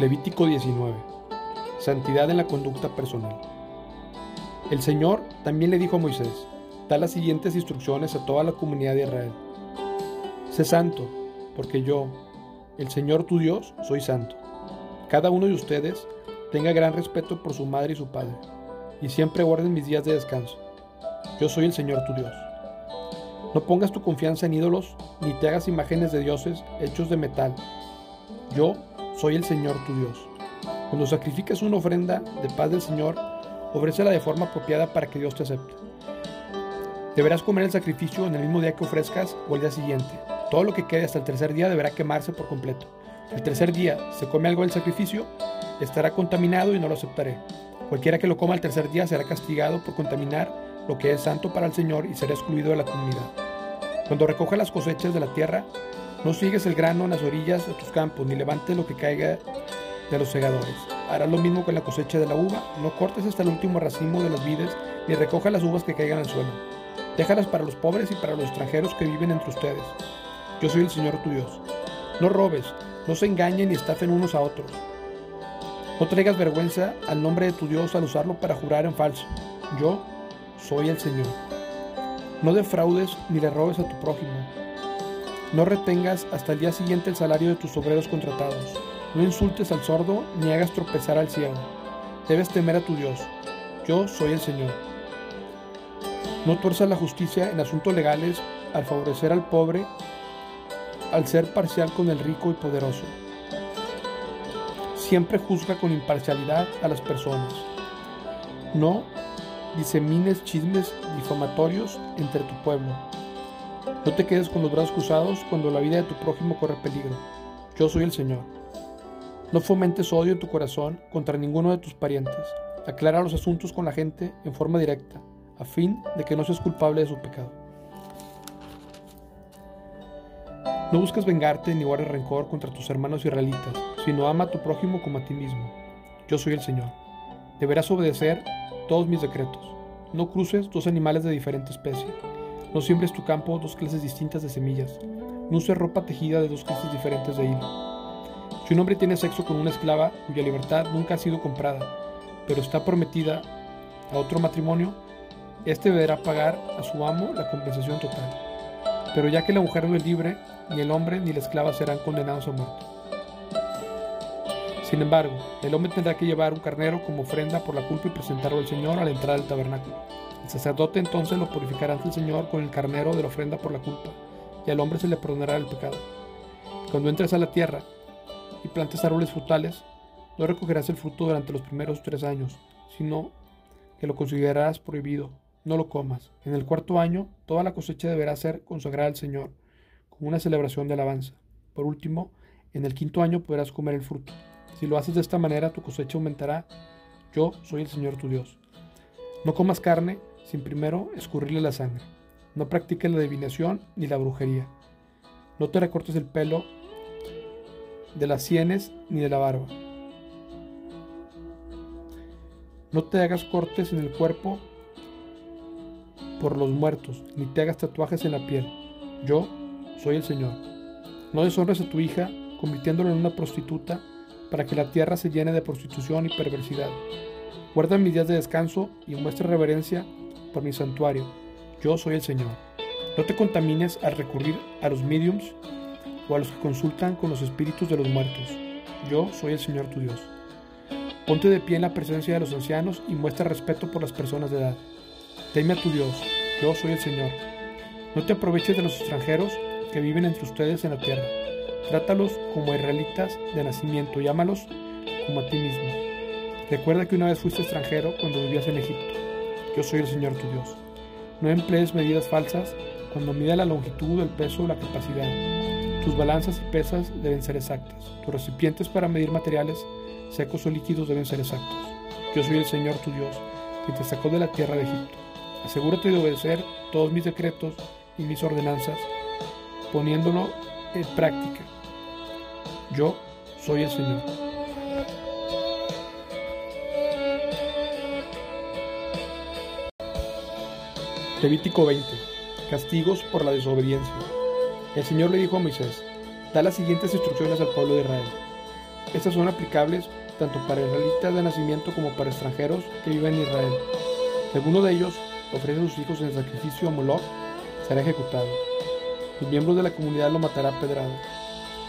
Levítico 19. Santidad en la conducta personal. El Señor también le dijo a Moisés, da las siguientes instrucciones a toda la comunidad de Israel. Sé santo, porque yo, el Señor tu Dios, soy santo. Cada uno de ustedes tenga gran respeto por su madre y su padre, y siempre guarden mis días de descanso. Yo soy el Señor tu Dios. No pongas tu confianza en ídolos, ni te hagas imágenes de dioses hechos de metal. Yo soy el Señor tu Dios. Cuando sacrifiques una ofrenda de paz del Señor, ofrécela de forma apropiada para que Dios te acepte. Deberás comer el sacrificio en el mismo día que ofrezcas o el día siguiente. Todo lo que quede hasta el tercer día deberá quemarse por completo. El tercer día se come algo del sacrificio, estará contaminado y no lo aceptaré. Cualquiera que lo coma el tercer día será castigado por contaminar lo que es santo para el Señor y será excluido de la comunidad. Cuando recoja las cosechas de la tierra, no sigues el grano en las orillas de tus campos, ni levantes lo que caiga de los segadores. Harás lo mismo con la cosecha de la uva, no cortes hasta el último racimo de las vides, ni recoja las uvas que caigan al suelo. Déjalas para los pobres y para los extranjeros que viven entre ustedes. Yo soy el Señor tu Dios. No robes, no se engañen ni estafen unos a otros. No traigas vergüenza al nombre de tu Dios al usarlo para jurar en falso. Yo soy el Señor. No defraudes ni le robes a tu prójimo. No retengas hasta el día siguiente el salario de tus obreros contratados. No insultes al sordo ni hagas tropezar al ciego. Debes temer a tu Dios. Yo soy el Señor. No tuerzas la justicia en asuntos legales al favorecer al pobre, al ser parcial con el rico y poderoso. Siempre juzga con imparcialidad a las personas. No disemines chismes difamatorios entre tu pueblo no te quedes con los brazos cruzados cuando la vida de tu prójimo corre peligro. Yo soy el Señor. No fomentes odio en tu corazón contra ninguno de tus parientes. Aclara los asuntos con la gente en forma directa, a fin de que no seas culpable de su pecado. No busques vengarte ni guardes rencor contra tus hermanos israelitas, sino ama a tu prójimo como a ti mismo. Yo soy el Señor. Deberás obedecer todos mis decretos. No cruces dos animales de diferente especie no siembres tu campo dos clases distintas de semillas. No uses ropa tejida de dos clases diferentes de hilo. Si un hombre tiene sexo con una esclava cuya libertad nunca ha sido comprada, pero está prometida a otro matrimonio, éste deberá pagar a su amo la compensación total. Pero ya que la mujer no es libre, ni el hombre ni la esclava serán condenados a muerte. Sin embargo, el hombre tendrá que llevar un carnero como ofrenda por la culpa y presentarlo al Señor a la entrada del tabernáculo. El sacerdote entonces lo purificará ante el Señor con el carnero de la ofrenda por la culpa, y al hombre se le perdonará el pecado. Cuando entres a la tierra y plantes árboles frutales, no recogerás el fruto durante los primeros tres años, sino que lo considerarás prohibido, no lo comas. En el cuarto año, toda la cosecha deberá ser consagrada al Señor, como una celebración de alabanza. Por último, en el quinto año podrás comer el fruto. Si lo haces de esta manera, tu cosecha aumentará. Yo soy el Señor tu Dios. No comas carne sin primero escurrirle la sangre. No practiques la adivinación ni la brujería. No te recortes el pelo de las sienes ni de la barba. No te hagas cortes en el cuerpo por los muertos, ni te hagas tatuajes en la piel. Yo soy el Señor. No deshonres a tu hija convirtiéndola en una prostituta para que la tierra se llene de prostitución y perversidad. Guarda mis días de descanso y muestra reverencia por mi santuario. Yo soy el Señor. No te contamines al recurrir a los mediums o a los que consultan con los espíritus de los muertos. Yo soy el Señor tu Dios. Ponte de pie en la presencia de los ancianos y muestra respeto por las personas de edad. Teme a tu Dios. Yo soy el Señor. No te aproveches de los extranjeros que viven entre ustedes en la tierra. Trátalos como israelitas de nacimiento y ámalos como a ti mismo. Recuerda que una vez fuiste extranjero cuando vivías en Egipto. Yo soy el Señor tu Dios. No emplees medidas falsas cuando mida la longitud, el peso o la capacidad. Tus balanzas y pesas deben ser exactas. Tus recipientes para medir materiales, secos o líquidos, deben ser exactos. Yo soy el Señor tu Dios, quien te sacó de la tierra de Egipto. Asegúrate de obedecer todos mis decretos y mis ordenanzas, poniéndolo en práctica. Yo soy el Señor. Levítico 20. Castigos por la desobediencia. El Señor le dijo a Moisés, da las siguientes instrucciones al pueblo de Israel. Estas son aplicables tanto para israelitas de nacimiento como para extranjeros que viven en Israel. Si alguno de ellos ofrece a sus hijos en sacrificio a Moloch, será ejecutado. Los miembros de la comunidad lo matará a pedrada.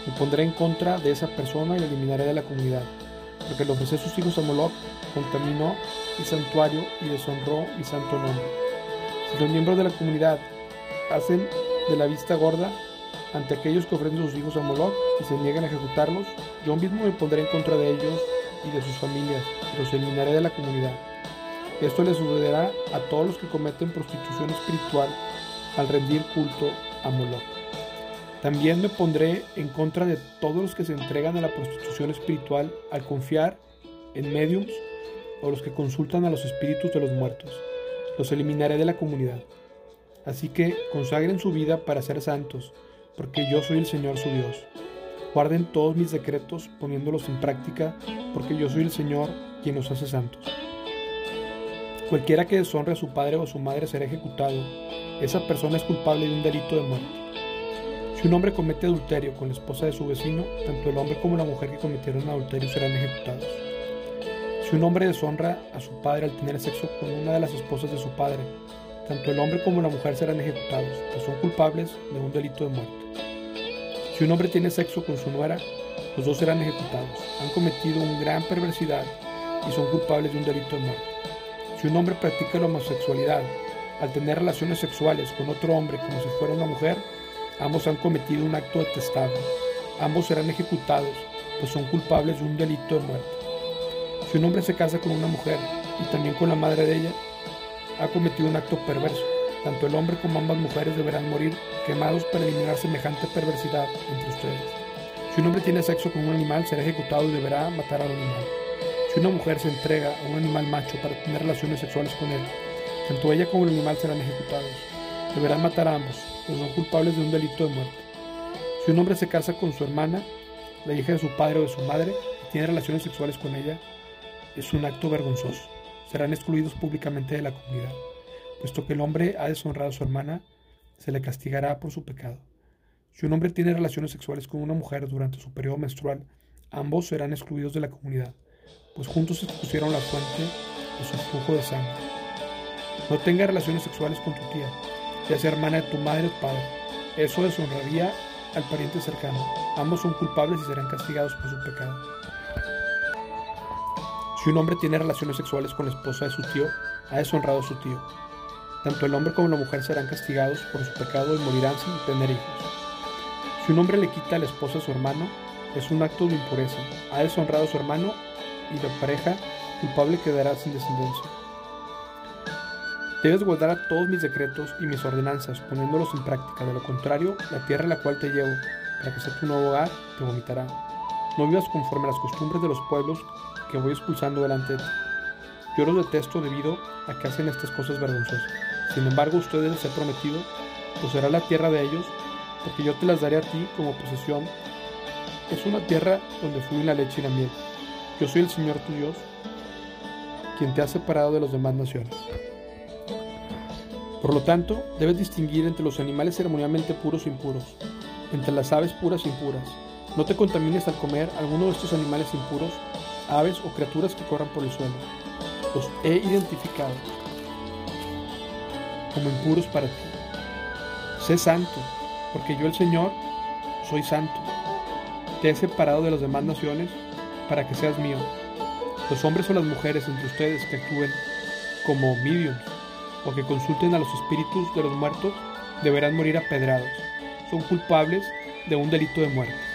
Me pondré en contra de esa persona y lo eliminaré de la comunidad, porque le ofreció sus hijos a Moloch, contaminó mi santuario y deshonró mi santo nombre. Los miembros de la comunidad hacen de la vista gorda ante aquellos que ofrecen sus hijos a Moloch y se niegan a ejecutarlos, yo mismo me pondré en contra de ellos y de sus familias, y los eliminaré de la comunidad. Esto le sucederá a todos los que cometen prostitución espiritual al rendir culto a Moloch. También me pondré en contra de todos los que se entregan a la prostitución espiritual al confiar en mediums o los que consultan a los espíritus de los muertos. Los eliminaré de la comunidad. Así que consagren su vida para ser santos, porque yo soy el Señor su Dios. Guarden todos mis decretos poniéndolos en práctica, porque yo soy el Señor quien los hace santos. Cualquiera que deshonre a su padre o a su madre será ejecutado. Esa persona es culpable de un delito de muerte. Si un hombre comete adulterio con la esposa de su vecino, tanto el hombre como la mujer que cometieron adulterio serán ejecutados. Si un hombre deshonra a su padre al tener sexo con una de las esposas de su padre, tanto el hombre como la mujer serán ejecutados, pues son culpables de un delito de muerte. Si un hombre tiene sexo con su nuera, los dos serán ejecutados. Han cometido una gran perversidad y son culpables de un delito de muerte. Si un hombre practica la homosexualidad al tener relaciones sexuales con otro hombre como si fuera una mujer, ambos han cometido un acto detestable. Ambos serán ejecutados, pues son culpables de un delito de muerte. Si un hombre se casa con una mujer y también con la madre de ella, ha cometido un acto perverso. Tanto el hombre como ambas mujeres deberán morir quemados para eliminar semejante perversidad entre ustedes. Si un hombre tiene sexo con un animal, será ejecutado y deberá matar al animal. Si una mujer se entrega a un animal macho para tener relaciones sexuales con él, tanto ella como el animal serán ejecutados. Deberán matar a ambos, pues son culpables de un delito de muerte. Si un hombre se casa con su hermana, la hija de su padre o de su madre, y tiene relaciones sexuales con ella, es un acto vergonzoso serán excluidos públicamente de la comunidad. Puesto que el hombre ha deshonrado a su hermana, se le castigará por su pecado. Si un hombre tiene relaciones sexuales con una mujer durante su periodo menstrual, ambos serán excluidos de la comunidad, pues juntos expusieron la fuente de su flujo de sangre. No tenga relaciones sexuales con tu tía, ya sea hermana de tu madre o padre. Eso deshonraría al pariente cercano. Ambos son culpables y serán castigados por su pecado. Si un hombre tiene relaciones sexuales con la esposa de su tío, ha deshonrado a su tío. Tanto el hombre como la mujer serán castigados por su pecado y morirán sin tener hijos. Si un hombre le quita a la esposa a su hermano, es un acto de impureza. Ha deshonrado a su hermano y la pareja culpable quedará sin descendencia. Debes guardar todos mis decretos y mis ordenanzas, poniéndolos en práctica. De lo contrario, la tierra a la cual te llevo, para que sea tu nuevo hogar, te vomitará. No vivas conforme a las costumbres de los pueblos que voy expulsando delante de ti. Yo los detesto debido a que hacen estas cosas vergonzosas. Sin embargo, ustedes les he prometido, poseerá la tierra de ellos, porque yo te las daré a ti como posesión. Es una tierra donde fluye la leche y la miel. Yo soy el Señor tu Dios, quien te ha separado de las demás naciones. Por lo tanto, debes distinguir entre los animales ceremonialmente puros e impuros, entre las aves puras e impuras. No te contamines al comer alguno de estos animales impuros aves o criaturas que corran por el suelo. Los he identificado como impuros para ti. Sé santo, porque yo el Señor soy santo. Te he separado de las demás naciones para que seas mío. Los hombres o las mujeres entre ustedes que actúen como mediums o que consulten a los espíritus de los muertos deberán morir apedrados. Son culpables de un delito de muerte.